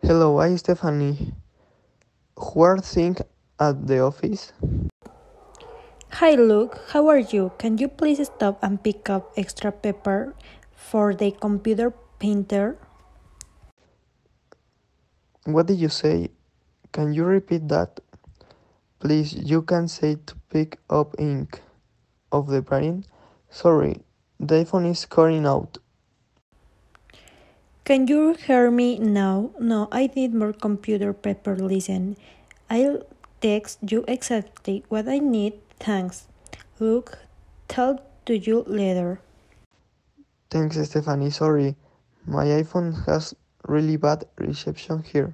Hello, I'm Stephanie. Who are things at the office? Hi Luke, how are you? Can you please stop and pick up extra paper for the computer printer? What did you say? Can you repeat that? Please, you can say to pick up ink of the printing. Sorry, the iPhone is cutting out. Can you hear me now? No, I need more computer paper. Listen, I'll text you exactly what I need. Thanks. Luke, talk to you later. Thanks, Stephanie. Sorry, my iPhone has really bad reception here.